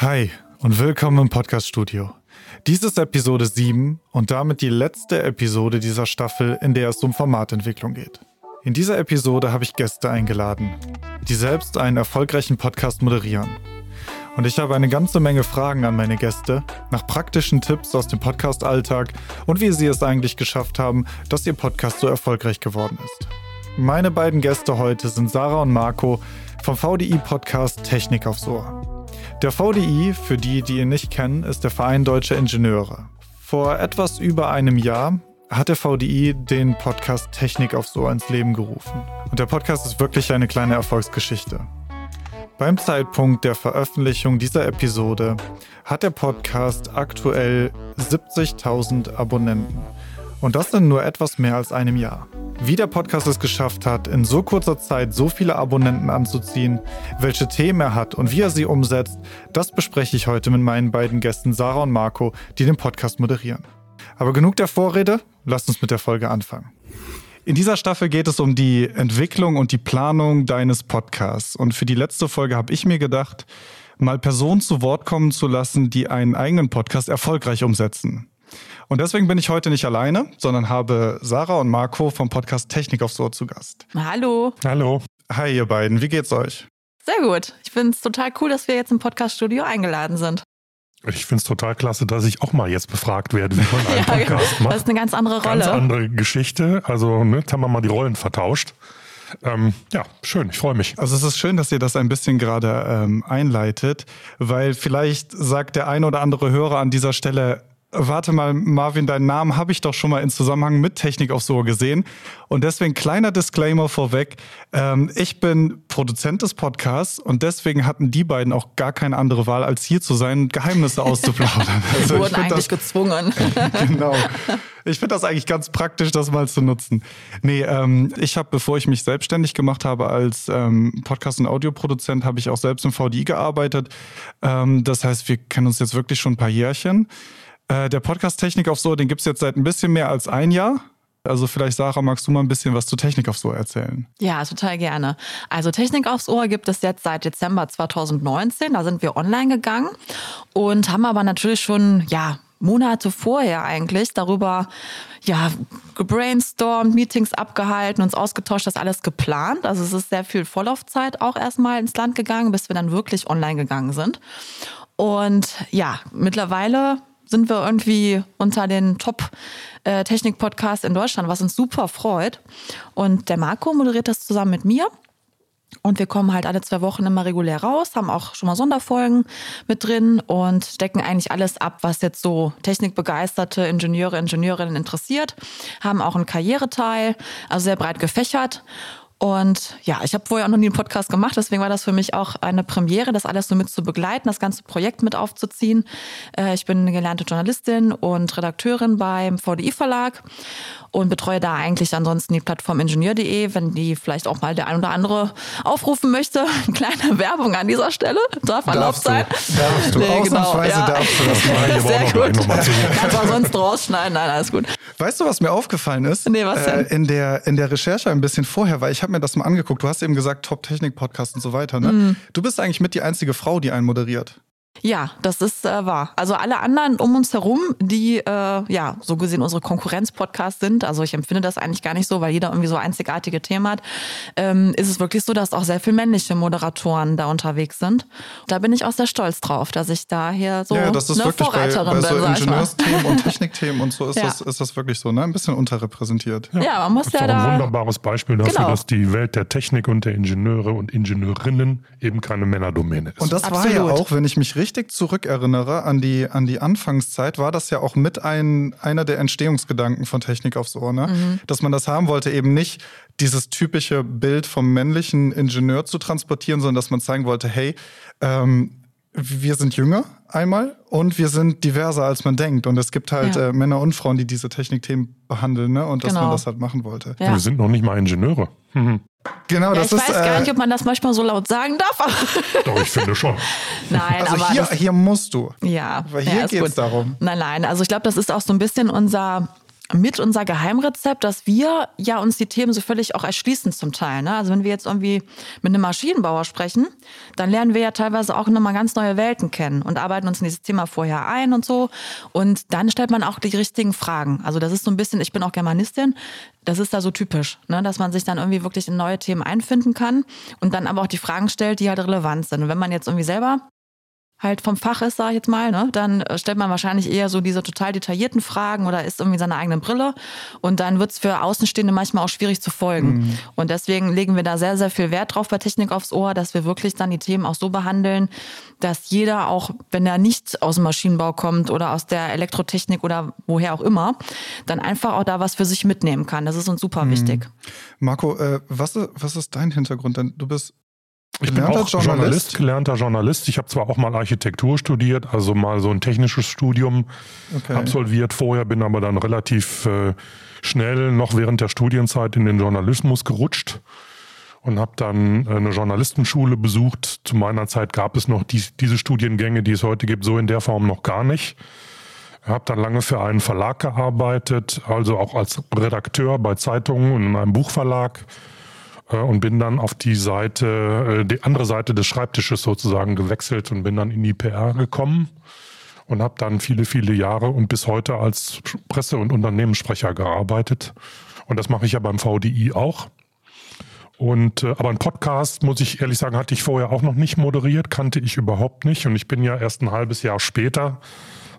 Hi und willkommen im Podcast-Studio. Dies ist Episode 7 und damit die letzte Episode dieser Staffel, in der es um Formatentwicklung geht. In dieser Episode habe ich Gäste eingeladen, die selbst einen erfolgreichen Podcast moderieren. Und ich habe eine ganze Menge Fragen an meine Gäste nach praktischen Tipps aus dem Podcast-Alltag und wie sie es eigentlich geschafft haben, dass ihr Podcast so erfolgreich geworden ist. Meine beiden Gäste heute sind Sarah und Marco vom VDI-Podcast Technik aufs Ohr. Der VDI, für die, die ihn nicht kennen, ist der Verein Deutscher Ingenieure. Vor etwas über einem Jahr hat der VDI den Podcast Technik aufs Ohr ins Leben gerufen. Und der Podcast ist wirklich eine kleine Erfolgsgeschichte. Beim Zeitpunkt der Veröffentlichung dieser Episode hat der Podcast aktuell 70.000 Abonnenten. Und das in nur etwas mehr als einem Jahr. Wie der Podcast es geschafft hat, in so kurzer Zeit so viele Abonnenten anzuziehen, welche Themen er hat und wie er sie umsetzt, das bespreche ich heute mit meinen beiden Gästen Sarah und Marco, die den Podcast moderieren. Aber genug der Vorrede, lasst uns mit der Folge anfangen. In dieser Staffel geht es um die Entwicklung und die Planung deines Podcasts. Und für die letzte Folge habe ich mir gedacht, mal Personen zu Wort kommen zu lassen, die einen eigenen Podcast erfolgreich umsetzen. Und deswegen bin ich heute nicht alleine, sondern habe Sarah und Marco vom Podcast Technik aufs Ohr zu Gast. Hallo. Hallo. Hi, ihr beiden. Wie geht's euch? Sehr gut. Ich finde es total cool, dass wir jetzt im Podcast-Studio eingeladen sind. Ich finde es total klasse, dass ich auch mal jetzt befragt werde, wie man einen ja, Podcast macht. Das ist eine ganz andere Rolle. Ganz andere Geschichte. Also, ne, jetzt haben wir mal die Rollen vertauscht. Ähm, ja, schön, ich freue mich. Also es ist schön, dass ihr das ein bisschen gerade ähm, einleitet, weil vielleicht sagt der ein oder andere Hörer an dieser Stelle, Warte mal, Marvin, deinen Namen habe ich doch schon mal in Zusammenhang mit Technik auf so gesehen. Und deswegen kleiner Disclaimer vorweg. Ähm, ich bin Produzent des Podcasts und deswegen hatten die beiden auch gar keine andere Wahl, als hier zu sein und Geheimnisse auszuplaudern. Also wurden eigentlich das, gezwungen. genau. Ich finde das eigentlich ganz praktisch, das mal zu nutzen. Nee, ähm, ich habe, bevor ich mich selbstständig gemacht habe als ähm, Podcast- und Audioproduzent, habe ich auch selbst im VDI gearbeitet. Ähm, das heißt, wir kennen uns jetzt wirklich schon ein paar Jährchen. Äh, der Podcast Technik auf So, den gibt es jetzt seit ein bisschen mehr als ein Jahr. Also vielleicht, Sarah, magst du mal ein bisschen was zu Technik aufs Ohr erzählen? Ja, total gerne. Also Technik aufs Ohr gibt es jetzt seit Dezember 2019. Da sind wir online gegangen und haben aber natürlich schon, ja, Monate vorher eigentlich darüber ja, gebrainstormt, Meetings abgehalten, uns ausgetauscht, das alles geplant. Also es ist sehr viel Vorlaufzeit auch erstmal ins Land gegangen, bis wir dann wirklich online gegangen sind. Und ja, mittlerweile sind wir irgendwie unter den Top-Technik-Podcasts in Deutschland, was uns super freut. Und der Marco moderiert das zusammen mit mir. Und wir kommen halt alle zwei Wochen immer regulär raus, haben auch schon mal Sonderfolgen mit drin und decken eigentlich alles ab, was jetzt so technikbegeisterte Ingenieure, Ingenieurinnen interessiert. Haben auch einen Karriereteil, also sehr breit gefächert. Und ja, ich habe vorher auch noch nie einen Podcast gemacht, deswegen war das für mich auch eine Premiere, das alles so mit zu begleiten, das ganze Projekt mit aufzuziehen. Äh, ich bin eine gelernte Journalistin und Redakteurin beim VDI Verlag und betreue da eigentlich ansonsten die Plattform ingenieur.de, wenn die vielleicht auch mal der ein oder andere aufrufen möchte. Kleine Werbung an dieser Stelle. Darf erlaubt sein. Darfst du. Nee, genau, ja. darfst du das mal. Sehr gut. Kannst du sonst rausschneiden. Nein, alles gut. Weißt du, was mir aufgefallen ist? Nee, was denn? Äh, in, der, in der Recherche ein bisschen vorher, weil ich habe mir das mal angeguckt. Du hast eben gesagt, Top-Technik-Podcast und so weiter. Ne? Mm. Du bist eigentlich mit die einzige Frau, die einen moderiert. Ja, das ist äh, wahr. Also alle anderen um uns herum, die äh, ja so gesehen unsere Konkurrenz-Podcasts sind, also ich empfinde das eigentlich gar nicht so, weil jeder irgendwie so einzigartige Themen hat, ähm, ist es wirklich so, dass auch sehr viele männliche Moderatoren da unterwegs sind. Da bin ich auch sehr stolz drauf, dass ich da hier so ja, das ist eine wirklich Vorreiterin bei, bei so bin. Ingenieursthemen und Technikthemen und so ist, ja. das, ist das wirklich so, ne? Ein bisschen unterrepräsentiert. Ja, ja man muss das ist ja auch ein da, wunderbares Beispiel dafür, Genau. dass die Welt der Technik und der Ingenieure und Ingenieurinnen eben keine Männerdomäne ist. Und das Absolut. war ja auch, wenn ich mich richtig zurückerinnere, an die, an die Anfangszeit, war das ja auch mit ein, einer der Entstehungsgedanken von Technik aufs Ohr, ne? Mhm. Dass man das haben wollte, eben nicht dieses typische Bild vom männlichen Ingenieur zu transportieren, sondern dass man zeigen wollte, hey, ähm, wir sind jünger einmal und wir sind diverser als man denkt. Und es gibt halt Ja. äh, Männer und Frauen, die diese Technikthemen behandeln, ne? Und dass Genau. man das halt machen wollte. Ja. Wir sind noch nicht mal Ingenieure. Mhm. Genau, ja, das ich ist. weiß gar äh, nicht, ob man das manchmal so laut sagen darf. aber- Doch, ich finde schon. Nein, also aber hier, das, hier musst du. ja, Weil ja, hier ist geht es darum. Nein, nein. Also ich glaube, das ist auch so ein bisschen unser mit unser Geheimrezept, dass wir ja uns die Themen so völlig auch erschließen zum Teil. Ne? Also wenn wir jetzt irgendwie mit einem Maschinenbauer sprechen, dann lernen wir ja teilweise auch nochmal ganz neue Welten kennen und arbeiten uns in dieses Thema vorher ein und so. Und dann stellt man auch die richtigen Fragen. Also das ist so ein bisschen, ich bin auch Germanistin, das ist da so typisch, ne? dass man sich dann irgendwie wirklich in neue Themen einfinden kann und dann aber auch die Fragen stellt, die halt relevant sind. Und wenn man jetzt irgendwie selber halt vom Fach ist, sag ich jetzt mal, ne, dann äh, stellt man wahrscheinlich eher so diese total detaillierten Fragen oder ist irgendwie seine eigene Brille und dann wird's für Außenstehende manchmal auch schwierig zu folgen. Mhm. Und deswegen legen wir da sehr, sehr viel Wert drauf bei Technik aufs Ohr, dass wir wirklich dann die Themen auch so behandeln, dass jeder auch, wenn er nicht aus dem Maschinenbau kommt oder aus der Elektrotechnik oder woher auch immer, dann einfach auch da was für sich mitnehmen kann. Das ist uns super mhm. wichtig. Marco, äh, was, was ist dein Hintergrund? Denn du bist ich bin auch Journalist? Journalist, gelernter Journalist. Ich habe zwar auch mal Architektur studiert, also mal so ein technisches Studium okay. absolviert vorher, bin aber dann relativ äh, schnell noch während der Studienzeit in den Journalismus gerutscht und habe dann äh, eine Journalistenschule besucht. Zu meiner Zeit gab es noch die, diese Studiengänge, die es heute gibt, so in der Form noch gar nicht. Habe dann lange für einen Verlag gearbeitet, also auch als Redakteur bei Zeitungen und in einem Buchverlag und bin dann auf die Seite, äh, die andere Seite des Schreibtisches sozusagen gewechselt und bin dann in die PR gekommen und habe dann viele, viele Jahre und bis heute als Presse- und Unternehmenssprecher gearbeitet. Und das mache ich ja beim VDI auch. Und äh, aber ein Podcast, muss ich ehrlich sagen, hatte ich vorher auch noch nicht moderiert, kannte ich überhaupt nicht. Und ich bin ja erst ein halbes Jahr später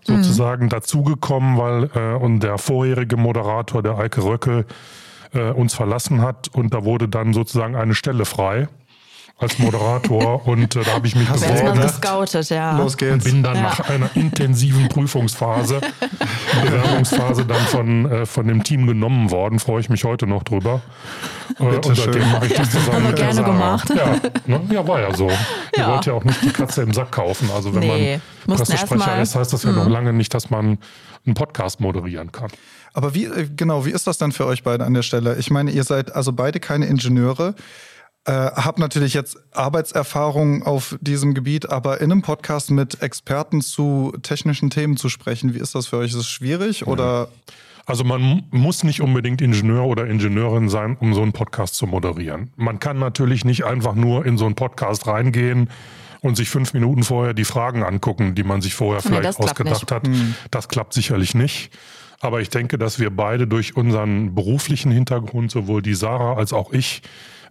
sozusagen mhm. dazugekommen, weil äh, und der vorherige Moderator, der Eike Röcke, äh, uns verlassen hat und da wurde dann sozusagen eine Stelle frei als Moderator und äh, da habe ich mich Hast beworben. gescoutet, ja. Los geht's. Und bin dann ja. nach einer intensiven Prüfungsphase, Bewerbungsphase dann von, äh, von dem Team genommen worden. Freue ich mich heute noch drüber. Äh, und seitdem mache ich das zusammen mit gerne gemacht. Ja, ne? ja, war ja so. Ja. Ihr wollt ja auch nicht die Katze im Sack kaufen. Also wenn nee, man Pressesprecher ist, heißt das ja noch mhm. lange nicht, dass man einen Podcast moderieren kann. Aber wie, äh, genau, wie ist das dann für euch beide an der Stelle? Ich meine, ihr seid also beide keine Ingenieure. Äh, habt natürlich jetzt Arbeitserfahrung auf diesem Gebiet, aber in einem Podcast mit Experten zu technischen Themen zu sprechen, wie ist das für euch? Ist es schwierig oder? Also man muss nicht unbedingt Ingenieur oder Ingenieurin sein, um so einen Podcast zu moderieren. Man kann natürlich nicht einfach nur in so einen Podcast reingehen und sich fünf Minuten vorher die Fragen angucken, die man sich vorher vielleicht nee, ausgedacht hat. Hm. Das klappt sicherlich nicht. Aber ich denke, dass wir beide durch unseren beruflichen Hintergrund, sowohl die Sarah als auch ich,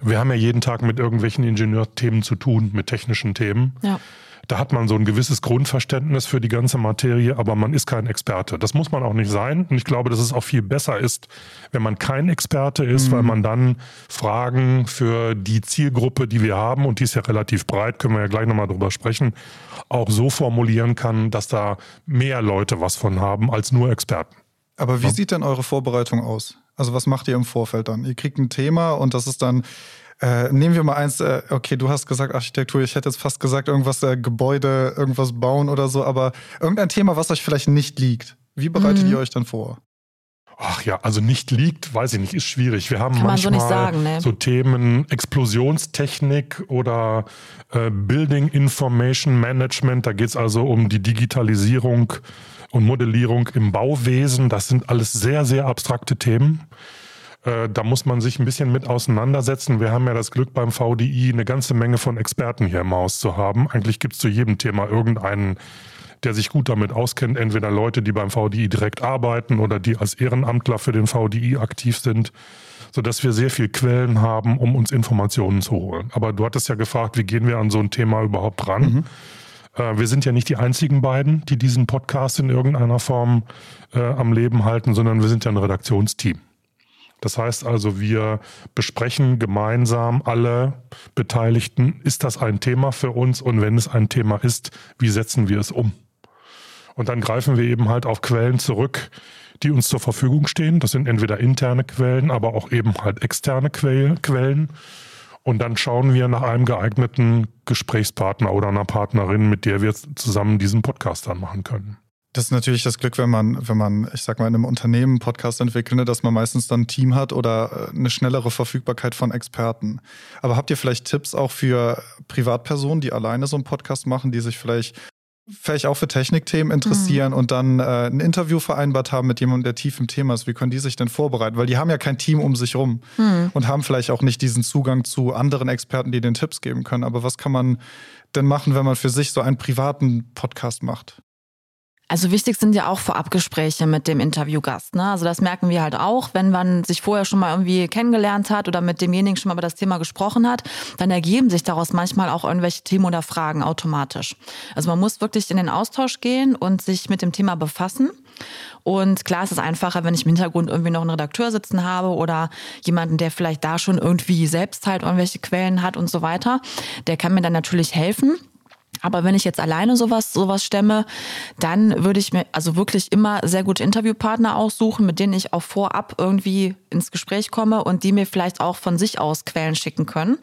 wir haben ja jeden Tag mit irgendwelchen Ingenieurthemen zu tun, mit technischen Themen. Ja. Da hat man so ein gewisses Grundverständnis für die ganze Materie, aber man ist kein Experte. Das muss man auch nicht sein. Und ich glaube, dass es auch viel besser ist, wenn man kein Experte ist, mhm. weil man dann Fragen für die Zielgruppe, die wir haben, und die ist ja relativ breit, können wir ja gleich nochmal drüber sprechen, auch so formulieren kann, dass da mehr Leute was von haben als nur Experten. Aber wie ja. sieht denn eure Vorbereitung aus? Also was macht ihr im Vorfeld dann? Ihr kriegt ein Thema und das ist dann, äh, nehmen wir mal eins, äh, okay, du hast gesagt Architektur, ich hätte jetzt fast gesagt irgendwas, äh, Gebäude, irgendwas bauen oder so, aber irgendein Thema, was euch vielleicht nicht liegt. Wie bereitet mhm. ihr euch dann vor? Ach ja, also nicht liegt, weiß ich nicht, ist schwierig. Wir haben Kann manchmal so, sagen, ne? so, Themen Explosionstechnik oder äh, Building Information Management. Da geht es also um die Digitalisierung und Modellierung im Bauwesen. Das sind alles sehr, sehr abstrakte Themen. Äh, da muss man sich ein bisschen mit auseinandersetzen. Wir haben ja das Glück beim VDI eine ganze Menge von Experten hier im Haus zu haben. Eigentlich gibt es zu jedem Thema irgendeinen, der sich gut damit auskennt. Entweder Leute, die beim VDI direkt arbeiten oder die als Ehrenamtler für den VDI aktiv sind, sodass wir sehr viel Quellen haben, um uns Informationen zu holen. Aber du hattest ja gefragt, wie gehen wir an so ein Thema überhaupt ran? Mhm. Äh, wir sind ja nicht die einzigen beiden, die diesen Podcast in irgendeiner Form äh, am Leben halten, sondern wir sind ja ein Redaktionsteam. Das heißt also, wir besprechen gemeinsam alle Beteiligten, ist das ein Thema für uns und wenn es ein Thema ist, wie setzen wir es um? Und dann greifen wir eben halt auf Quellen zurück, die uns zur Verfügung stehen. Das sind entweder interne Quellen, aber auch eben halt externe Quellen. Und dann schauen wir nach einem geeigneten Gesprächspartner oder einer Partnerin, mit der wir zusammen diesen Podcast dann machen können. Das ist natürlich das Glück, wenn man, wenn man, ich sag mal, in einem Unternehmen einen Podcast entwickelt, ne, dass man meistens dann ein Team hat oder äh, eine schnellere Verfügbarkeit von Experten. Aber habt ihr vielleicht Tipps auch für Privatpersonen, die alleine so einen Podcast machen, die sich vielleicht vielleicht auch für Technikthemen interessieren mhm. und dann äh, ein Interview vereinbart haben mit jemandem, der tief im Thema ist, wie können die sich denn vorbereiten? Weil die haben ja kein Team um sich rum mhm. und haben vielleicht auch nicht diesen Zugang zu anderen Experten, die den Tipps geben können. Aber was kann man denn machen, wenn man für sich so einen privaten Podcast macht? Also wichtig sind ja auch Vorabgespräche mit dem Interviewgast. Ne? Also das merken wir halt auch, wenn man sich vorher schon mal irgendwie kennengelernt hat oder mit demjenigen schon mal über das Thema gesprochen hat, dann ergeben sich daraus manchmal auch irgendwelche Themen oder Fragen automatisch. Also man muss wirklich in den Austausch gehen und sich mit dem Thema befassen. Und klar ist es einfacher, wenn ich im Hintergrund irgendwie noch einen Redakteur sitzen habe oder jemanden, der vielleicht da schon irgendwie selbst halt irgendwelche Quellen hat und so weiter. Der kann mir dann natürlich helfen. Aber wenn ich jetzt alleine sowas, sowas stemme, dann würde ich mir also wirklich immer sehr gute Interviewpartner aussuchen, mit denen ich auch vorab irgendwie ins Gespräch komme und die mir vielleicht auch von sich aus Quellen schicken können,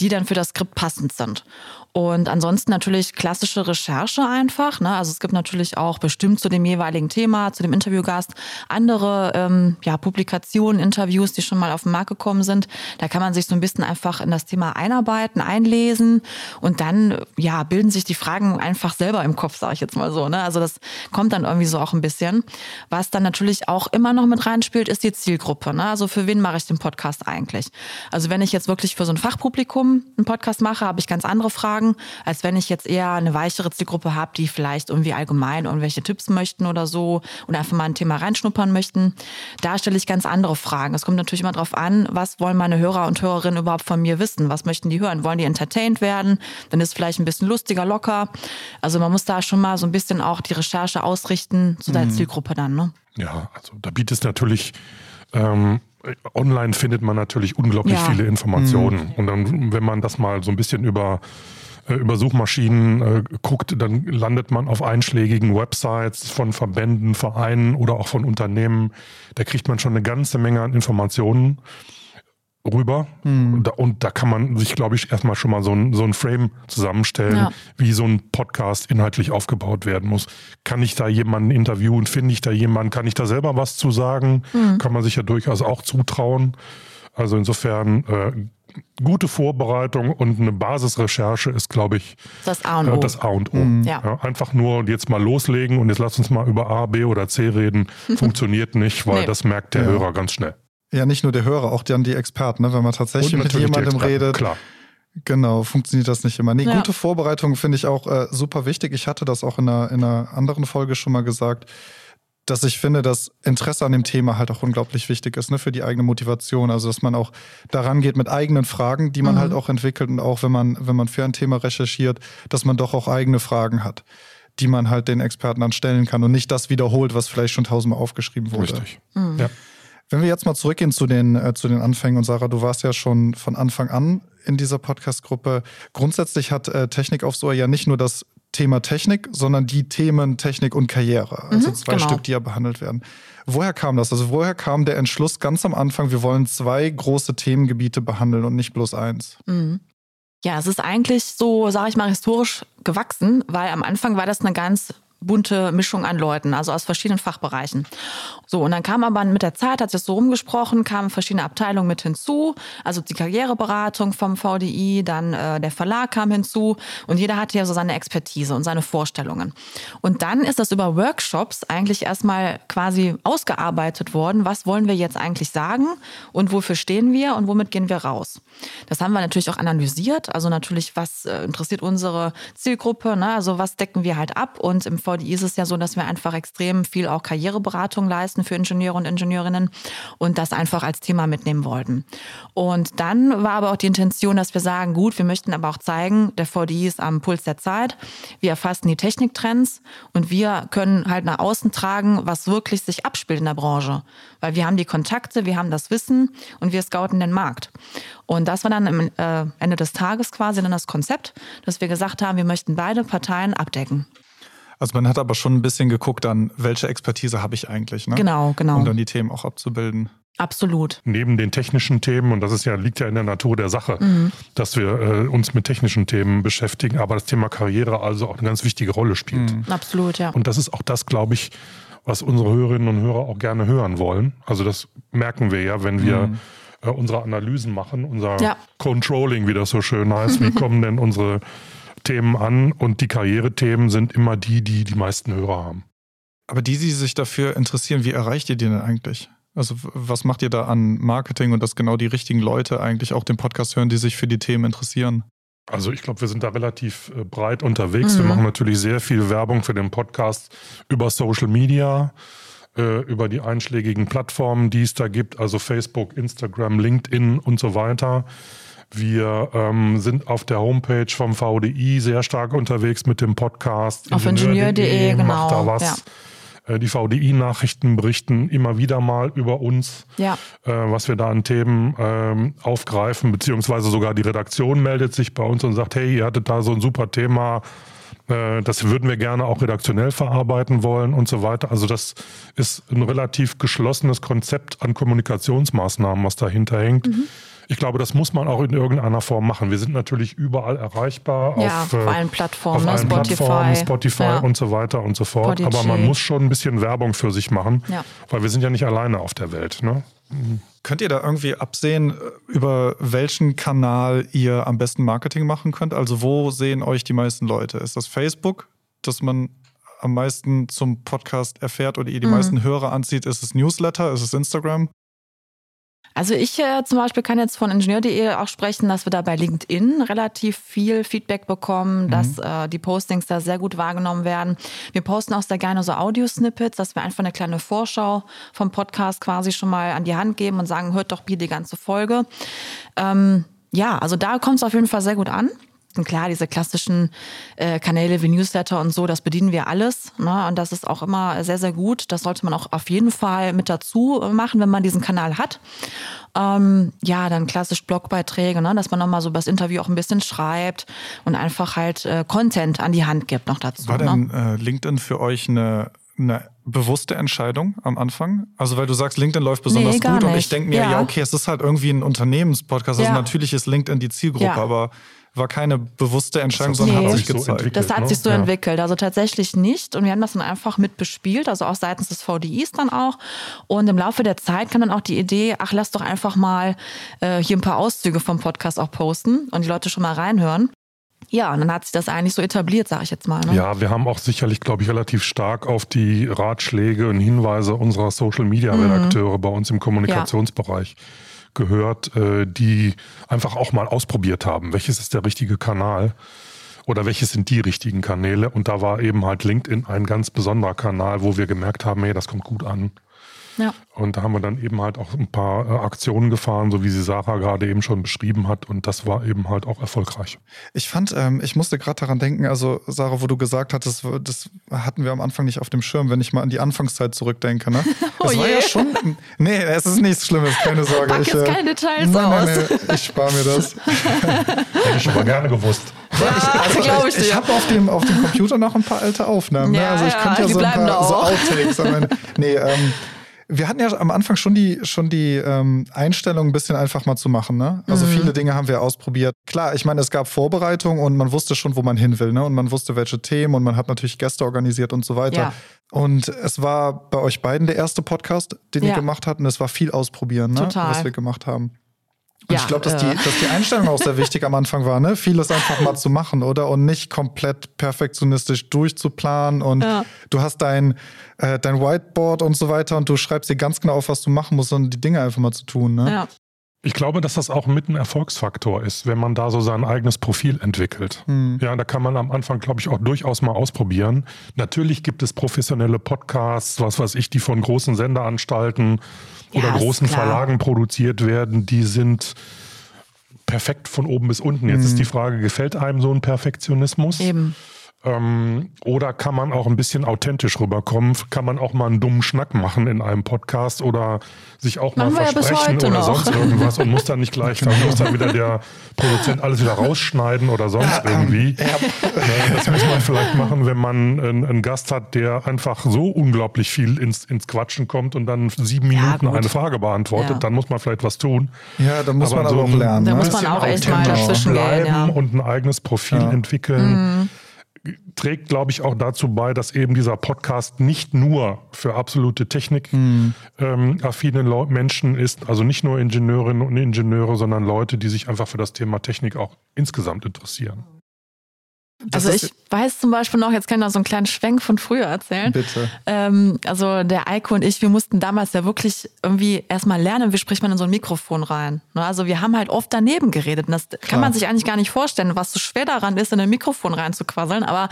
die dann für das Skript passend sind. Und ansonsten natürlich klassische Recherche einfach. Ne? Also es gibt natürlich auch bestimmt zu dem jeweiligen Thema, zu dem Interviewgast, andere ähm, ja, Publikationen, Interviews, die schon mal auf den Markt gekommen sind. Da kann man sich so ein bisschen einfach in das Thema einarbeiten, einlesen und dann ja bilden sich die Fragen einfach selber im Kopf, sage ich jetzt mal so. Ne? Also das kommt dann irgendwie so auch ein bisschen. Was dann natürlich auch immer noch mit reinspielt, ist die Zielgruppe. Ne? Also für wen mache ich den Podcast eigentlich? Also wenn ich jetzt wirklich für so ein Fachpublikum einen Podcast mache, habe ich ganz andere Fragen als wenn ich jetzt eher eine weichere Zielgruppe habe, die vielleicht irgendwie allgemein irgendwelche Tipps möchten oder so und einfach mal ein Thema reinschnuppern möchten. Da stelle ich ganz andere Fragen. Es kommt natürlich immer darauf an, was wollen meine Hörer und Hörerinnen überhaupt von mir wissen? Was möchten die hören? Wollen die entertained werden? Dann ist vielleicht ein bisschen lustiger, locker. Also man muss da schon mal so ein bisschen auch die Recherche ausrichten zu der mhm. Zielgruppe dann. Ne? Ja, also da bietet es natürlich ähm, online findet man natürlich unglaublich ja. viele Informationen. Mhm. Und dann, wenn man das mal so ein bisschen über äh, über Suchmaschinen äh, guckt, dann landet man auf einschlägigen Websites von Verbänden, Vereinen oder auch von Unternehmen. Da kriegt man schon eine ganze Menge an Informationen rüber. Mhm. Und, da, und, da, kann man sich, glaube ich, erstmal schon mal so ein, so ein Frame zusammenstellen, ja. wie so ein Podcast inhaltlich aufgebaut werden muss. Kann ich da jemanden interviewen? Finde ich da jemanden? Kann ich da selber was zu sagen? Mhm. Kann man sich ja durchaus auch zutrauen. Also insofern äh, gute Vorbereitung und eine Basisrecherche ist, glaube ich, das A und O. Äh, das A und o. Mhm. Ja. Ja, einfach nur jetzt mal loslegen und jetzt lass uns mal über A, B oder C reden. Funktioniert nicht, weil nee. das merkt der ja. Hörer ganz schnell. Ja, nicht nur der Hörer, auch dann die Experten, ne? wenn man tatsächlich mit jemandem redet. Klar. Genau, funktioniert das nicht immer. Nee, gute Vorbereitung finde ich auch äh, super wichtig. Ich hatte das auch in einer, in einer anderen Folge schon mal gesagt dass ich finde, dass Interesse an dem Thema halt auch unglaublich wichtig ist, ne, für die eigene Motivation. Also, dass man auch daran geht mit eigenen Fragen, die man mhm. halt auch entwickelt und auch wenn man, wenn man für ein Thema recherchiert, dass man doch auch eigene Fragen hat, die man halt den Experten dann stellen kann und nicht das wiederholt, was vielleicht schon tausendmal aufgeschrieben wurde. Richtig. Mhm. Ja. Wenn wir jetzt mal zurückgehen zu den, äh, zu den Anfängen und Sarah, du warst ja schon von Anfang an in dieser Podcast-Gruppe. Grundsätzlich hat äh, Technik aufs Ohr ja nicht nur das Thema Technik, sondern die Themen Technik und Karriere. Also mhm, zwei genau. Stück, die ja behandelt werden. Woher kam das? Also woher kam der Entschluss ganz am Anfang, wir wollen zwei große Themengebiete behandeln und nicht bloß eins? Mhm. Ja, es ist eigentlich so, sage ich mal, historisch gewachsen, weil am Anfang war das eine ganz bunte Mischung an Leuten, also aus verschiedenen Fachbereichen. So, und dann kam aber mit der Zeit, hat sich so rumgesprochen, kamen verschiedene Abteilungen mit hinzu, also die Karriereberatung vom VDI, dann äh, der Verlag kam hinzu und jeder hatte ja so seine Expertise und seine Vorstellungen. Und dann ist das über Workshops eigentlich erstmal quasi ausgearbeitet worden, was wollen wir jetzt eigentlich sagen und wofür stehen wir und womit gehen wir raus. Das haben wir natürlich auch analysiert, also natürlich, was äh, interessiert unsere Zielgruppe, ne? also was decken wir halt ab und im VDI ist es ja so, dass wir einfach extrem viel auch Karriereberatung leisten für Ingenieure und Ingenieurinnen und das einfach als Thema mitnehmen wollten. Und dann war aber auch die Intention, dass wir sagen, gut, wir möchten aber auch zeigen, der VDI ist am Puls der Zeit. Wir erfassen die Techniktrends und wir können halt nach außen tragen, was wirklich sich abspielt in der Branche. Weil wir haben die Kontakte, wir haben das Wissen und wir scouten den Markt. Und das war dann am äh, Ende des Tages quasi dann das Konzept, dass wir gesagt haben, wir möchten beide Parteien abdecken. Also man hat aber schon ein bisschen geguckt an, welche Expertise habe ich eigentlich, ne? Genau, genau. Um dann die Themen auch abzubilden. Absolut. Neben den technischen Themen, und das ist ja, liegt ja in der Natur der Sache, mhm. dass wir äh, uns mit technischen Themen beschäftigen, aber das Thema Karriere also auch eine ganz wichtige Rolle spielt. Mhm. Absolut, ja. Und das ist auch das, glaube ich, was unsere Hörerinnen und Hörer auch gerne hören wollen. Also das merken wir ja, wenn wir mhm. äh, unsere Analysen machen, unser ja. Controlling, wie das so schön heißt. Wie kommen denn unsere Themen an und die Karrierethemen sind immer die, die die meisten Hörer haben. Aber die, die sich dafür interessieren, wie erreicht ihr die denn eigentlich? Also was macht ihr da an Marketing und dass genau die richtigen Leute eigentlich auch den Podcast hören, die sich für die Themen interessieren? Also ich glaube, wir sind da relativ äh, breit unterwegs. Mhm. Wir machen natürlich sehr viel Werbung für den Podcast über Social Media, äh, über die einschlägigen Plattformen, die es da gibt, also Facebook, Instagram, LinkedIn und so weiter. Wir ähm, sind auf der Homepage vom VDI sehr stark unterwegs mit dem Podcast. Auf ingenieur.de, genau. Macht da was. Ja. Äh, die VDI-Nachrichten berichten immer wieder mal über uns, ja. äh, was wir da an Themen ähm, aufgreifen, beziehungsweise sogar die Redaktion meldet sich bei uns und sagt, hey, ihr hattet da so ein super Thema, äh, das würden wir gerne auch redaktionell verarbeiten wollen und so weiter. Also das ist ein relativ geschlossenes Konzept an Kommunikationsmaßnahmen, was dahinter hängt. Mhm. Ich glaube, das muss man auch in irgendeiner Form machen. Wir sind natürlich überall erreichbar. Ja, auf, auf äh, allen Plattformen, auf allen Spotify, Plattformen, Spotify ja. und so weiter und so fort. Podigy. Aber man muss schon ein bisschen Werbung für sich machen, ja. weil wir sind ja nicht alleine auf der Welt. Ne? Mhm. Könnt ihr da irgendwie absehen, äh, über welchen Kanal ihr am besten Marketing machen könnt? Also wo sehen euch die meisten Leute? Ist das Facebook, dass man am meisten zum Podcast erfährt oder ihr die mhm. meisten Hörer anzieht? Ist es Newsletter? Ist es Instagram? Also ich äh, zum Beispiel kann jetzt von Ingenieur.de auch sprechen, dass wir da bei LinkedIn relativ viel Feedback bekommen, mhm. dass äh, die Postings da sehr gut wahrgenommen werden. Wir posten auch sehr gerne so Audio-Snippets, dass wir einfach eine kleine Vorschau vom Podcast quasi schon mal an die Hand geben und sagen, hört doch bitte die ganze Folge. Ähm, ja, also da kommt es auf jeden Fall sehr gut an. Und klar, diese klassischen äh, Kanäle wie Newsletter und so, das bedienen wir alles. Ne? Und das ist auch immer sehr, sehr gut. Das sollte man auch auf jeden Fall mit dazu machen, wenn man diesen Kanal hat. Ähm, ja, dann klassisch Blogbeiträge, ne? dass man nochmal so das Interview auch ein bisschen schreibt und einfach halt äh, Content an die Hand gibt noch dazu. War denn ne? äh, LinkedIn für euch eine, eine bewusste Entscheidung am Anfang? Also weil du sagst, LinkedIn läuft besonders nee, gut und ich denke mir, ja. ja. okay, es ist halt irgendwie ein Unternehmenspodcast. Also ja. natürlich ist LinkedIn die Zielgruppe, ja. aber war keine bewusste Entscheidung, sondern hat sich gezeigt. So das hat ne? sich so ja. entwickelt. Also tatsächlich nicht. Und wir haben das dann einfach mitbespielt, also auch seitens des VDIs dann auch. Und im Laufe der Zeit kam dann auch die Idee, ach, lass doch einfach mal äh, hier ein paar Auszüge vom Podcast auch posten und die Leute schon mal reinhören. Ja, und dann hat sich das eigentlich so etabliert, sage ich jetzt mal. Ne? Ja, wir haben auch sicherlich, glaube ich, relativ stark auf die Ratschläge und Hinweise unserer Social-Media-Redakteure mhm. bei uns im Kommunikationsbereich ja gehört, äh, die einfach auch mal ausprobiert haben, welches ist der richtige Kanal oder welches sind die richtigen Kanäle. Und da war eben halt LinkedIn ein ganz besonderer Kanal, wo wir gemerkt haben, hey, das kommt gut an. Ja. Und da haben wir dann eben halt auch ein paar äh, Aktionen gefahren, so wie sie Sarah gerade eben schon beschrieben hat. Und das war eben halt auch erfolgreich. Ich fand, ähm, ich musste gerade daran denken, also Sarah, wo du gesagt hattest, das hatten wir am Anfang nicht auf dem Schirm, wenn ich mal an die Anfangszeit zurückdenke. Ne? Das oh war je. ja schon. Nee, es ist nichts Schlimmes, keine Sorge. Pack ich, jetzt äh, keine Details nein, nein, nein, ich spare mir das. Hätte ich aber gerne gewusst. Ja, ich also, ich, ich habe auf dem, auf dem Computer noch ein paar alte Aufnahmen. Ja, ne? Also ich ja, könnte ja so ein paar so Outtakes. Aber, nee, ähm, wir hatten ja am Anfang schon die, schon die ähm, Einstellung, ein bisschen einfach mal zu machen. Ne? Also mhm. viele Dinge haben wir ausprobiert. Klar, ich meine, es gab Vorbereitungen und man wusste schon, wo man hin will. Ne? Und man wusste, welche Themen und man hat natürlich Gäste organisiert und so weiter. Ja. Und es war bei euch beiden der erste Podcast, den ja. ihr gemacht habt. Und es war viel ausprobieren, ne? was wir gemacht haben. Und ja, ich glaube, dass, äh. die, dass die Einstellung auch sehr wichtig am Anfang war, ne? Vieles einfach mal zu machen, oder? Und nicht komplett perfektionistisch durchzuplanen. Und ja. du hast dein, äh, dein Whiteboard und so weiter und du schreibst dir ganz genau auf, was du machen musst, sondern die Dinge einfach mal zu tun. Ne? Ja. Ich glaube, dass das auch mit ein Erfolgsfaktor ist, wenn man da so sein eigenes Profil entwickelt. Hm. Ja, da kann man am Anfang, glaube ich, auch durchaus mal ausprobieren. Natürlich gibt es professionelle Podcasts, was weiß ich, die von großen Senderanstalten ja, oder großen Verlagen produziert werden, die sind perfekt von oben bis unten. Jetzt hm. ist die Frage, gefällt einem so ein Perfektionismus? Eben. Ähm, oder kann man auch ein bisschen authentisch rüberkommen? Kann man auch mal einen dummen Schnack machen in einem Podcast oder sich auch Machen mal versprechen ja oder noch. sonst irgendwas und muss dann nicht gleich, dann muss dann wieder der Produzent alles wieder rausschneiden oder sonst ja, irgendwie. Ja. Ne, das muss man vielleicht machen, wenn man einen, einen, Gast hat, der einfach so unglaublich viel ins, ins Quatschen kommt und dann sieben Minuten eine Frage beantwortet, dann muss man vielleicht was tun. Ja, da muss aber man aber so auch lernen. Da ne? muss man auch echt mal dazwischen gehen. Und ein eigenes Profil entwickeln. Trägt, glaube ich, auch dazu bei, dass eben dieser Podcast nicht nur für absolute technikaffine mhm. ähm, Menschen ist, also nicht nur Ingenieurinnen und Ingenieure, sondern Leute, die sich einfach für das Thema Technik auch insgesamt interessieren. Also ich weiß zum Beispiel noch, jetzt kann ich noch so einen kleinen Schwenk von früher erzählen. Bitte. Ähm, also der Eiko und ich, wir mussten damals ja wirklich irgendwie erstmal lernen, wie spricht man in so ein Mikrofon rein. Ne? Also wir haben halt oft daneben geredet. Und das Klar. kann man sich eigentlich gar nicht vorstellen, was so schwer daran ist, in ein Mikrofon reinzuquasseln. Aber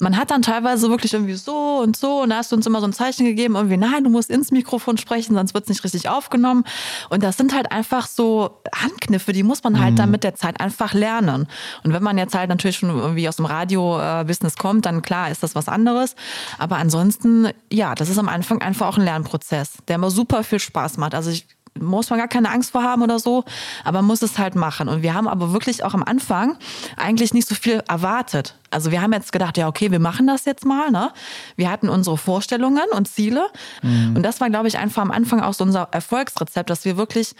man hat dann teilweise wirklich irgendwie so und so und da hast du uns immer so ein Zeichen gegeben, irgendwie, nein, du musst ins Mikrofon sprechen, sonst wird es nicht richtig aufgenommen. Und das sind halt einfach so Handkniffe, die muss man halt mhm. dann mit der Zeit einfach lernen. Und wenn man jetzt halt natürlich schon irgendwie aus dem Radio-Business kommt, dann klar ist das was anderes. Aber ansonsten, ja, das ist am Anfang einfach auch ein Lernprozess, der immer super viel Spaß macht. Also ich muss man gar keine Angst vor haben oder so, aber muss es halt machen. Und wir haben aber wirklich auch am Anfang eigentlich nicht so viel erwartet. Also wir haben jetzt gedacht, ja, okay, wir machen das jetzt mal. Ne? Wir hatten unsere Vorstellungen und Ziele. Mhm. Und das war, glaube ich, einfach am Anfang auch so unser Erfolgsrezept, dass wir wirklich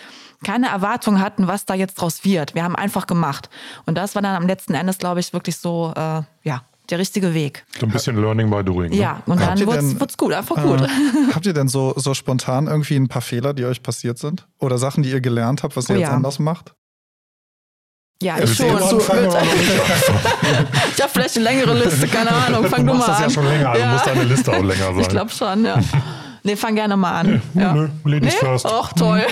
keine Erwartung hatten, was da jetzt draus wird. Wir haben einfach gemacht. Und das war dann am letzten Endes, glaube ich, wirklich so, äh, ja, der richtige Weg. So ein bisschen Learning by Doing. Ne? Ja, und dann wird es gut, einfach äh, gut. habt ihr denn so, so spontan irgendwie ein paar Fehler, die euch passiert sind? Oder Sachen, die ihr gelernt habt, was ihr oh, jetzt ja. anders macht? Ja, ich schon. ich habe vielleicht eine längere Liste, keine Ahnung. Fang du, du mal das an. ja schon länger, also ja. muss deine Liste auch länger sein. Ich glaube schon, ja. Nee, fang gerne mal an. Nee, ja. nö, Ladies nee? first. Ach, toll.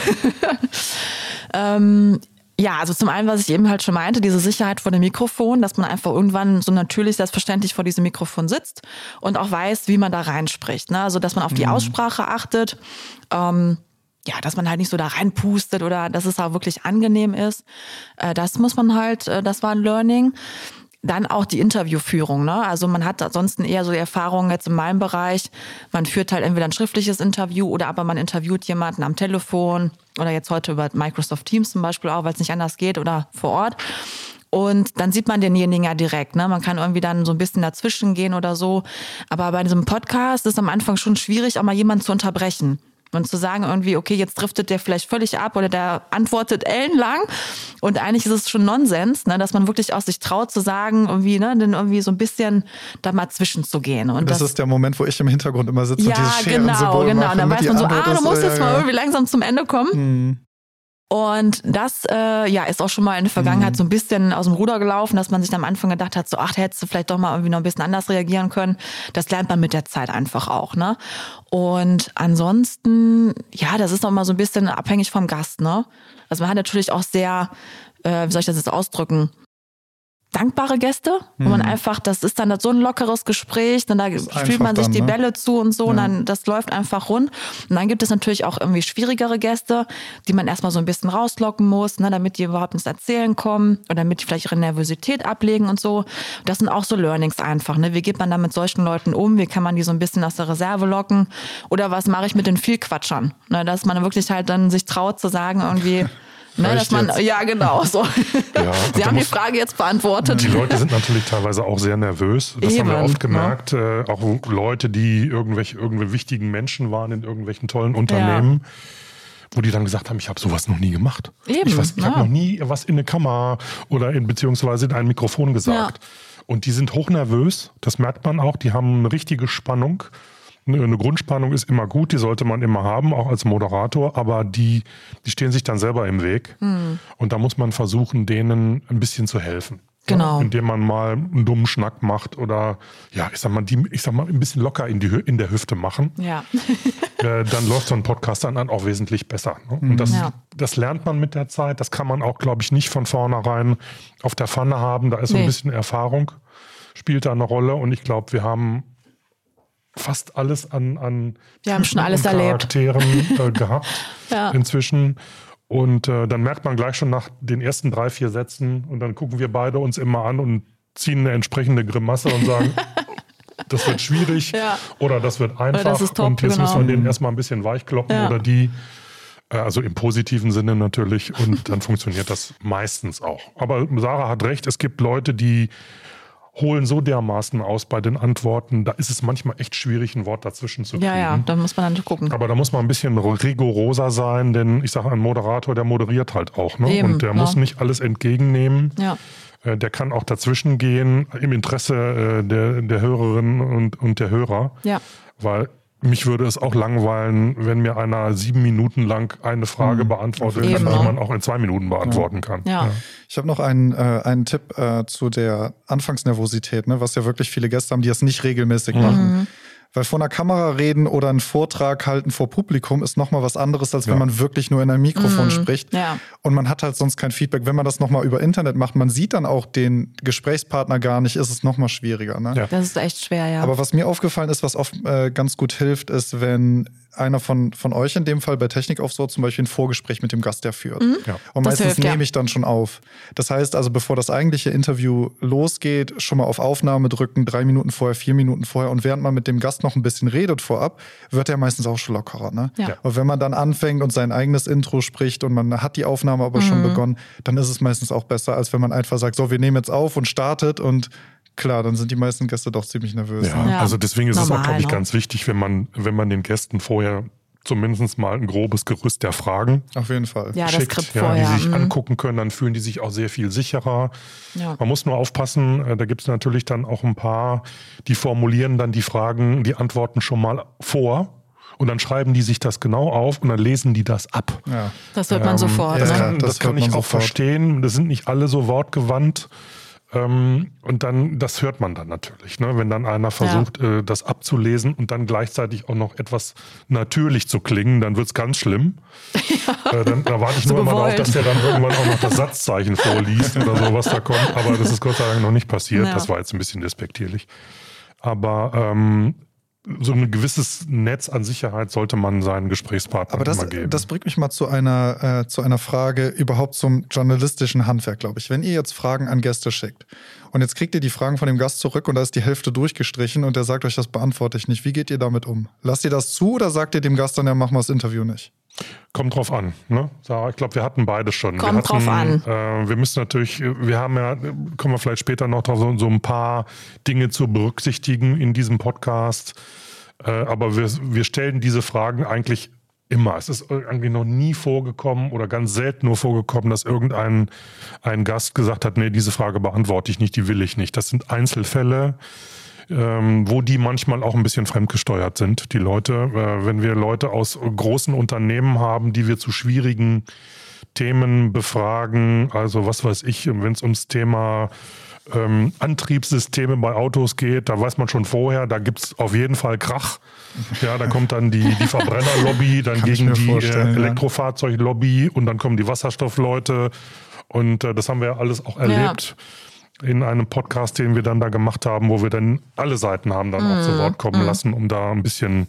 ähm, ja, also zum einen, was ich eben halt schon meinte, diese Sicherheit vor dem Mikrofon, dass man einfach irgendwann so natürlich selbstverständlich vor diesem Mikrofon sitzt und auch weiß, wie man da reinspricht. Ne? Also, dass man auf die mhm. Aussprache achtet. Ähm, ja, dass man halt nicht so da reinpustet oder dass es auch wirklich angenehm ist. Äh, das muss man halt, äh, das war ein Learning. Dann auch die Interviewführung. Ne? Also man hat ansonsten eher so die Erfahrungen jetzt in meinem Bereich. Man führt halt entweder ein schriftliches Interview oder aber man interviewt jemanden am Telefon oder jetzt heute über Microsoft Teams zum Beispiel auch, weil es nicht anders geht oder vor Ort. Und dann sieht man denjenigen ja direkt. Ne? Man kann irgendwie dann so ein bisschen dazwischen gehen oder so. Aber bei diesem Podcast ist am Anfang schon schwierig, auch mal jemanden zu unterbrechen. Und zu sagen irgendwie, okay, jetzt driftet der vielleicht völlig ab oder der antwortet ellenlang. Und eigentlich ist es schon Nonsens, ne, dass man wirklich auch sich traut zu sagen, irgendwie, ne, dann irgendwie so ein bisschen da mal zwischenzugehen. Und das, das, ist der Moment, wo ich im Hintergrund immer sitze ja, und dieses genau, genau. Mache, und dann weiß man so, ah, du musst jetzt mal irgendwie langsam zum Ende kommen. Hm. Und das äh, ja, ist auch schon mal in der Vergangenheit mhm. so ein bisschen aus dem Ruder gelaufen, dass man sich am Anfang gedacht hat, so ach, da hättest du vielleicht doch mal irgendwie noch ein bisschen anders reagieren können. Das lernt man mit der Zeit einfach auch. Ne? Und ansonsten, ja, das ist auch mal so ein bisschen abhängig vom Gast. Ne? Also man hat natürlich auch sehr, äh, wie soll ich das jetzt ausdrücken, dankbare Gäste, wo mhm. man einfach, das ist dann so ein lockeres Gespräch, dann da spielt man sich dann, die ne? Bälle zu und so ja. und dann das läuft einfach rund. Und dann gibt es natürlich auch irgendwie schwierigere Gäste, die man erstmal so ein bisschen rauslocken muss, ne, damit die überhaupt ins Erzählen kommen oder damit die vielleicht ihre Nervosität ablegen und so. Das sind auch so Learnings einfach. Ne? Wie geht man da mit solchen Leuten um? Wie kann man die so ein bisschen aus der Reserve locken? Oder was mache ich mit den Vielquatschern? Ne, dass man wirklich halt dann sich traut zu sagen, irgendwie, Ne, dass man, ja, genau. So. Ja, Sie haben die Frage jetzt beantwortet. Die Leute sind natürlich teilweise auch sehr nervös. Das Eben, haben wir oft ne? gemerkt. Ne? Äh, auch Leute, die irgendwelche, irgendwelche wichtigen Menschen waren in irgendwelchen tollen Unternehmen. Ja wo die dann gesagt haben, ich habe sowas noch nie gemacht. Eben, ich ich ja. habe noch nie was in eine Kamera oder in beziehungsweise in ein Mikrofon gesagt. Ja. Und die sind hochnervös, das merkt man auch, die haben eine richtige Spannung. Eine Grundspannung ist immer gut, die sollte man immer haben, auch als Moderator, aber die, die stehen sich dann selber im Weg. Mhm. Und da muss man versuchen, denen ein bisschen zu helfen. Genau. Ja, indem man mal einen dummen Schnack macht oder ja, ich sag mal, die, ich sag mal, ein bisschen locker in, die, in der Hüfte machen. Ja. äh, dann läuft so ein Podcast dann auch wesentlich besser. Ne? Und das, ja. das lernt man mit der Zeit. Das kann man auch, glaube ich, nicht von vornherein auf der Pfanne haben. Da ist so ein bisschen Erfahrung, spielt da eine Rolle. Und ich glaube, wir haben fast alles an, an Wir haben schon alles Charakteren äh, gehabt ja. inzwischen. Und äh, dann merkt man gleich schon nach den ersten drei, vier Sätzen und dann gucken wir beide uns immer an und ziehen eine entsprechende Grimasse und sagen, das wird schwierig ja. oder das wird einfach. Das top, und jetzt genau. müssen wir den erstmal ein bisschen weichkloppen ja. oder die. Äh, also im positiven Sinne natürlich. Und dann funktioniert das meistens auch. Aber Sarah hat recht, es gibt Leute, die holen so dermaßen aus bei den Antworten, da ist es manchmal echt schwierig, ein Wort dazwischen zu kriegen. Ja, ja, da muss man dann gucken. Aber da muss man ein bisschen rigoroser sein, denn ich sage, ein Moderator, der moderiert halt auch. Ne? Eben, Und der ja. muss nicht alles entgegennehmen. Ja. Äh, der kann auch dazwischen gehen im Interesse äh, der, der Hörerinnen und, und der Hörer. Ja. Weil mich würde es auch langweilen, wenn mir einer sieben Minuten lang eine Frage mhm. beantwortet, die man auch in zwei Minuten beantworten ja. kann. Ja. ja. Ich habe noch einen, äh, einen Tipp äh, zu der Anfangsnervosität, ne, was ja wirklich viele Gäste haben, die das nicht regelmäßig mhm. machen. Weil vor einer Kamera reden oder einen Vortrag halten vor Publikum ist nochmal was anderes, als ja. wenn man wirklich nur in ein Mikrofon mhm. spricht. Ja. Und man hat halt sonst kein Feedback. Wenn man das nochmal über Internet macht, man sieht dann auch den Gesprächspartner gar nicht, ist es nochmal schwieriger. Ne? Ja. Das ist echt schwer, ja. Aber was mir aufgefallen ist, was oft äh, ganz gut hilft, ist, wenn einer von, von euch in dem Fall bei Technik auf so zum Beispiel ein Vorgespräch mit dem Gast der führt. Mhm. Ja. Und meistens hilft, nehme ich dann schon auf. Das heißt also, bevor das eigentliche Interview losgeht, schon mal auf Aufnahme drücken, drei Minuten vorher, vier Minuten vorher. Und während man mit dem Gast noch ein bisschen redet vorab, wird er meistens auch schon lockerer. Ne? Ja. Und wenn man dann anfängt und sein eigenes Intro spricht und man hat die Aufnahme aber mhm. schon begonnen, dann ist es meistens auch besser, als wenn man einfach sagt, so, wir nehmen jetzt auf und startet und klar, dann sind die meisten Gäste doch ziemlich nervös. Ja, ne? ja. also deswegen ist Normal, es auch, glaube ich, ne? ganz wichtig, wenn man, wenn man den Gästen vorher zumindest mal ein grobes Gerüst der Fragen Auf jeden Fall. Ja, schickt, das ja, vorher. die sich mhm. angucken können, dann fühlen die sich auch sehr viel sicherer. Ja. Man muss nur aufpassen, äh, da gibt es natürlich dann auch ein paar, die formulieren dann die Fragen, die Antworten schon mal vor. Und dann schreiben die sich das genau auf und dann lesen die das ab. Ja. Das hört man ähm, sofort. Das ne? kann, das das kann ich auch sofort. verstehen. Das sind nicht alle so wortgewandt. Ähm, und dann, das hört man dann natürlich, ne? wenn dann einer versucht, ja. äh, das abzulesen und dann gleichzeitig auch noch etwas natürlich zu klingen, dann wird es ganz schlimm. Ja. Äh, dann da warte ich so nur immer darauf, dass der dann irgendwann auch noch das Satzzeichen vorliest oder so, was da kommt. Aber das ist Gott sei Dank noch nicht passiert. Ja. Das war jetzt ein bisschen despektierlich. Aber ähm, so ein gewisses Netz an Sicherheit sollte man seinen Gesprächspartner Aber das, geben. das bringt mich mal zu einer, äh, zu einer Frage überhaupt zum journalistischen Handwerk, glaube ich. Wenn ihr jetzt Fragen an Gäste schickt und jetzt kriegt ihr die Fragen von dem Gast zurück und da ist die Hälfte durchgestrichen und der sagt euch, das beantworte ich nicht. Wie geht ihr damit um? Lasst ihr das zu oder sagt ihr dem Gast dann, ja, machen wir das Interview nicht? Kommt drauf an. Ne? Ich glaube, wir hatten beide schon. Kommt hatten, drauf an. Äh, wir müssen natürlich, wir haben ja, kommen wir vielleicht später noch drauf, so, so ein paar Dinge zu berücksichtigen in diesem Podcast. Äh, aber wir, wir stellen diese Fragen eigentlich immer. Es ist irgendwie noch nie vorgekommen oder ganz selten nur vorgekommen, dass irgendein ein Gast gesagt hat, nee, diese Frage beantworte ich nicht, die will ich nicht. Das sind Einzelfälle, ähm, wo die manchmal auch ein bisschen fremdgesteuert sind, die Leute. Äh, wenn wir Leute aus großen Unternehmen haben, die wir zu schwierigen Themen befragen, also was weiß ich, wenn es ums Thema ähm, Antriebssysteme bei Autos geht, da weiß man schon vorher, da gibt es auf jeden Fall Krach. Ja, da kommt dann die, die Verbrennerlobby, dann gegen die äh, Elektrofahrzeuglobby und dann kommen die Wasserstoffleute. Und äh, das haben wir alles auch erlebt. Ja. In einem Podcast, den wir dann da gemacht haben, wo wir dann alle Seiten haben dann mhm. auch zu Wort kommen mhm. lassen, um da ein bisschen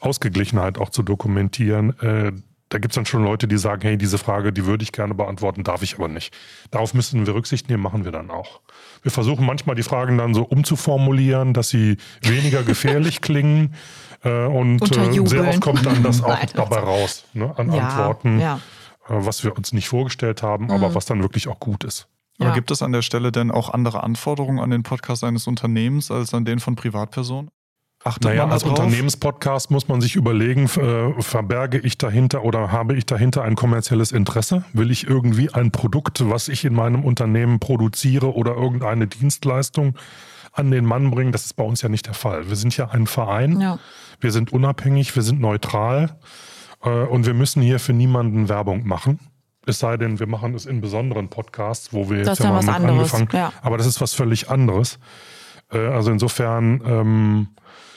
Ausgeglichenheit auch zu dokumentieren. Äh, da gibt es dann schon Leute, die sagen, hey, diese Frage, die würde ich gerne beantworten, darf ich aber nicht. Darauf müssen wir Rücksicht nehmen, machen wir dann auch. Wir versuchen manchmal die Fragen dann so umzuformulieren, dass sie weniger gefährlich klingen. Äh, und äh, sehr oft kommt dann das auch dabei raus, ne, an ja, Antworten, ja. Äh, was wir uns nicht vorgestellt haben, aber mhm. was dann wirklich auch gut ist. Aber ja. gibt es an der Stelle denn auch andere Anforderungen an den Podcast eines Unternehmens als an den von Privatpersonen? Achtet naja, als Unternehmenspodcast muss man sich überlegen, äh, verberge ich dahinter oder habe ich dahinter ein kommerzielles Interesse? Will ich irgendwie ein Produkt, was ich in meinem Unternehmen produziere oder irgendeine Dienstleistung an den Mann bringen? Das ist bei uns ja nicht der Fall. Wir sind ja ein Verein, ja. wir sind unabhängig, wir sind neutral äh, und wir müssen hier für niemanden Werbung machen. Es sei denn, wir machen es in besonderen Podcasts, wo wir jetzt das ja mal mit angefangen haben. Ja. Aber das ist was völlig anderes. Äh, also insofern ähm,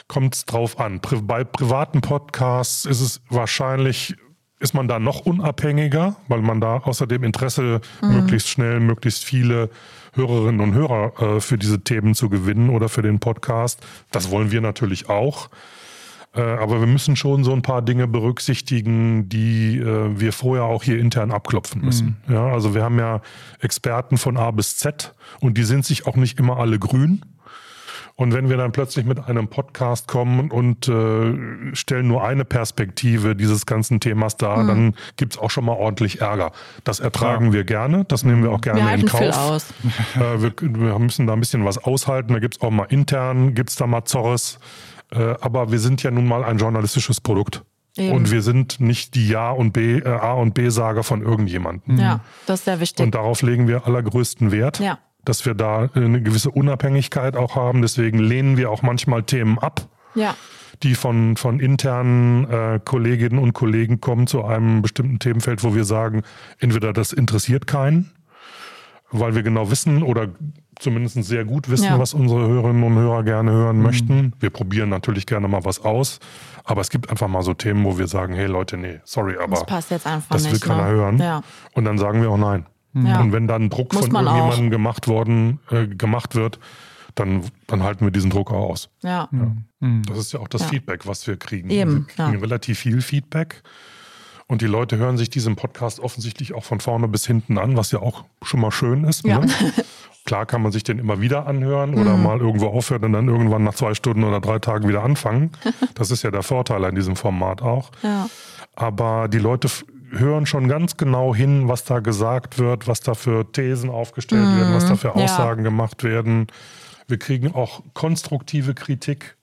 kommt es drauf an. Bei privaten Podcasts ist es wahrscheinlich, ist man da noch unabhängiger, weil man da außerdem Interesse mhm. möglichst schnell, möglichst viele Hörerinnen und Hörer äh, für diese Themen zu gewinnen oder für den Podcast. Das wollen wir natürlich auch. Äh, aber wir müssen schon so ein paar Dinge berücksichtigen, die äh, wir vorher auch hier intern abklopfen müssen. Mhm. Ja, also wir haben ja Experten von A bis Z und die sind sich auch nicht immer alle grün. Und wenn wir dann plötzlich mit einem Podcast kommen und äh, stellen nur eine Perspektive dieses ganzen Themas dar, mhm. dann gibt's auch schon mal ordentlich Ärger. Das ertragen ja. wir gerne, das nehmen wir auch gerne wir in Kauf. Viel aus. Äh, wir, wir, müssen da ein bisschen was aushalten. Da gibt's auch mal intern, gibt's da mal Zorres. Äh, aber wir sind ja nun mal ein journalistisches Produkt. Eben. Und wir sind nicht die Ja- und B, äh, A- und B-Sager von irgendjemandem. Ja, das ist sehr wichtig. Und darauf legen wir allergrößten Wert. Ja dass wir da eine gewisse Unabhängigkeit auch haben. Deswegen lehnen wir auch manchmal Themen ab, Ja. Die von, von internen äh, Kolleginnen und Kollegen kommen zu einem bestimmten Themenfeld, wo wir sagen, entweder das interessiert keinen, weil wir genau wissen oder zumindest sehr gut wissen, ja. was unsere Hörerinnen und Hörer gerne hören mhm. möchten. Wir probieren natürlich gerne mal was aus, aber es gibt einfach mal so Themen, wo wir sagen, hey Leute, nee, sorry, aber das passt jetzt einfach das nicht, will keiner ne? hören. Ja. Und dann sagen wir auch nein. Ja. Und wenn dann Druck Muss von irgendjemandem gemacht worden, äh, gemacht wird, dann, dann halten wir diesen Druck auch aus. Ja. Mhm. Das ist ja auch das Feedback, was wir kriegen. Eben, wir kriegen relativ viel Feedback. Und die Leute hören sich diesen Podcast offensichtlich auch von vorne bis hinten an, was ja auch schon mal schön ist. Ne? Klar kann man sich den immer wieder anhören oder mhm. mal irgendwo aufhören und dann irgendwann nach zwei Stunden oder drei Tagen wieder anfangen. Das ist ja der Vorteil an diesem Format auch. Ja. Aber die Leute hören schon ganz genau hin, was da gesagt wird, was da für Thesen aufgestellt mhm. werden, was da für Aussagen ja. gemacht werden. Wir kriegen auch konstruktive Kritik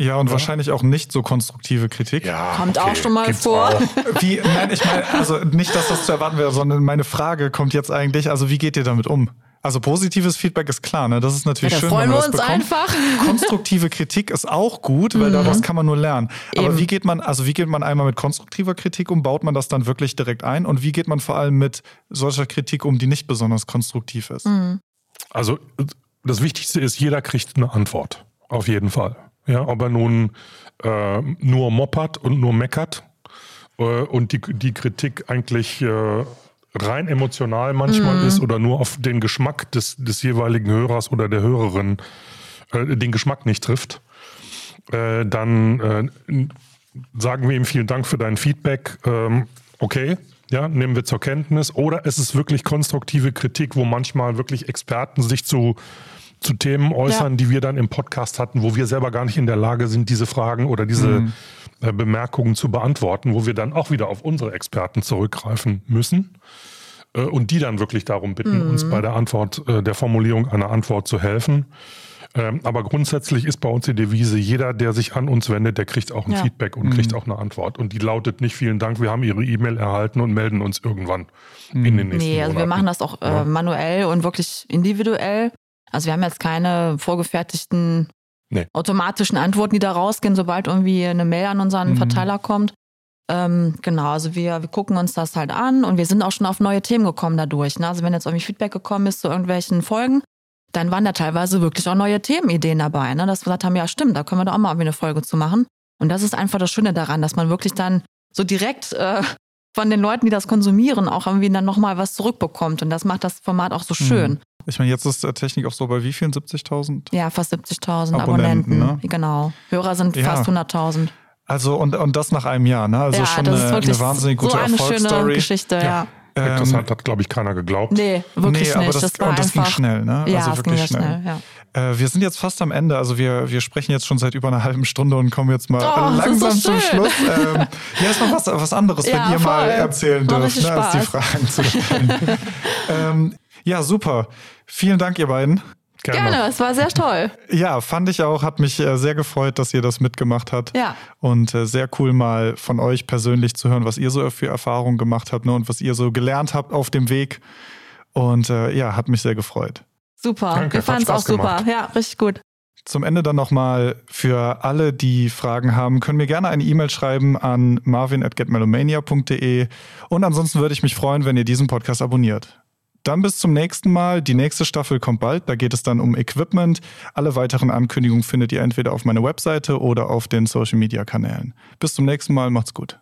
ja, und ja. wahrscheinlich auch nicht so konstruktive Kritik. Ja, kommt okay. auch schon mal Gibt's vor. Wie, nein, ich meine, also nicht, dass das zu erwarten wäre, sondern meine Frage kommt jetzt eigentlich, also wie geht ihr damit um? Also positives Feedback ist klar, ne? Das ist natürlich ja, schön, freuen wenn man wir uns bekommt. einfach. Konstruktive Kritik ist auch gut, weil mhm. daraus kann man nur lernen. Eben. Aber wie geht man, also wie geht man einmal mit konstruktiver Kritik um? Baut man das dann wirklich direkt ein? Und wie geht man vor allem mit solcher Kritik um, die nicht besonders konstruktiv ist? Mhm. Also das Wichtigste ist, jeder kriegt eine Antwort. Auf jeden Fall. Ja, ob er nun äh, nur moppert und nur meckert äh, und die, die Kritik eigentlich äh, rein emotional manchmal mhm. ist oder nur auf den Geschmack des, des jeweiligen Hörers oder der Hörerin äh, den Geschmack nicht trifft, äh, dann äh, sagen wir ihm vielen Dank für dein Feedback. Ähm, okay, ja, nehmen wir zur Kenntnis. Oder es ist wirklich konstruktive Kritik, wo manchmal wirklich Experten sich zu zu Themen äußern, ja. die wir dann im Podcast hatten, wo wir selber gar nicht in der Lage sind, diese Fragen oder diese mhm. äh, Bemerkungen zu beantworten, wo wir dann auch wieder auf unsere Experten zurückgreifen müssen äh, und die dann wirklich darum bitten, mhm. uns bei der Antwort, äh, der Formulierung einer Antwort zu helfen. Ähm, aber grundsätzlich ist bei uns die Devise, jeder, der sich an uns wendet, der kriegt auch ein ja. Feedback und mhm. kriegt auch eine Antwort. Und die lautet nicht, vielen Dank, wir haben Ihre E-Mail erhalten und melden uns irgendwann in den nächsten Nee, also Monaten. wir machen das auch äh, manuell und wirklich individuell. Also wir haben jetzt keine vorgefertigten nee. automatischen Antworten, die da rausgehen, sobald irgendwie eine Mail an unseren mhm. Verteiler kommt. Ähm, genau, also wir, wir gucken uns das halt an und wir sind auch schon auf neue Themen gekommen dadurch. Ne? Also wenn jetzt irgendwie Feedback gekommen ist zu irgendwelchen Folgen, dann waren da teilweise wirklich auch neue Themenideen dabei, ne? dass wir gesagt haben, ja stimmt, da können wir doch auch mal irgendwie eine Folge zu machen. Und das ist einfach das Schöne daran, dass man wirklich dann so direkt äh, von den Leuten, die das konsumieren, auch irgendwie dann nochmal was zurückbekommt. Und das macht das Format auch so mhm. schön. Mhm. Ich meine, jetzt ist der Technik auch so bei wie vielen? 70.000? Ja, fast 70.000 Abonnenten. Abonnenten ne? Genau. Hörer sind ja. fast 100.000. Also und, und das nach einem Jahr, ne? Also ja, schon eine, eine, wahnsinnig gute so eine Erfolgsstory. Schöne Geschichte, ja. ja. Das hat, hat glaube ich, keiner geglaubt. Nee, wirklich nee, nicht. Das, das war und das einfach, ging schnell, ne? Ja, also wirklich schnell. schnell ja. Äh, wir sind jetzt fast am Ende. Also wir, wir sprechen jetzt schon seit über einer halben Stunde und kommen jetzt mal oh, langsam so zum Schluss. Ähm, ja, ist mal was, was anderes, ja, wenn ihr voll. mal erzählen dürft, ne, als die Fragen zu stellen. ähm, ja, super. Vielen Dank, ihr beiden. Gerne. Gerne, es war sehr toll. Ja, fand ich auch. Hat mich äh, sehr gefreut, dass ihr das mitgemacht habt. Ja. Und äh, sehr cool mal von euch persönlich zu hören, was ihr so für Erfahrungen gemacht habt ne, und was ihr so gelernt habt auf dem Weg. Und äh, ja, hat mich sehr gefreut. Super. Danke, Wir fanden es auch gemacht. super. Ja, richtig gut. Zum Ende dann nochmal für alle, die Fragen haben, können mir gerne eine E-Mail schreiben an marvin.getmelomania.de und ansonsten würde ich mich freuen, wenn ihr diesen Podcast abonniert. Dann bis zum nächsten Mal. Die nächste Staffel kommt bald. Da geht es dann um Equipment. Alle weiteren Ankündigungen findet ihr entweder auf meiner Webseite oder auf den Social Media Kanälen. Bis zum nächsten Mal. Macht's gut.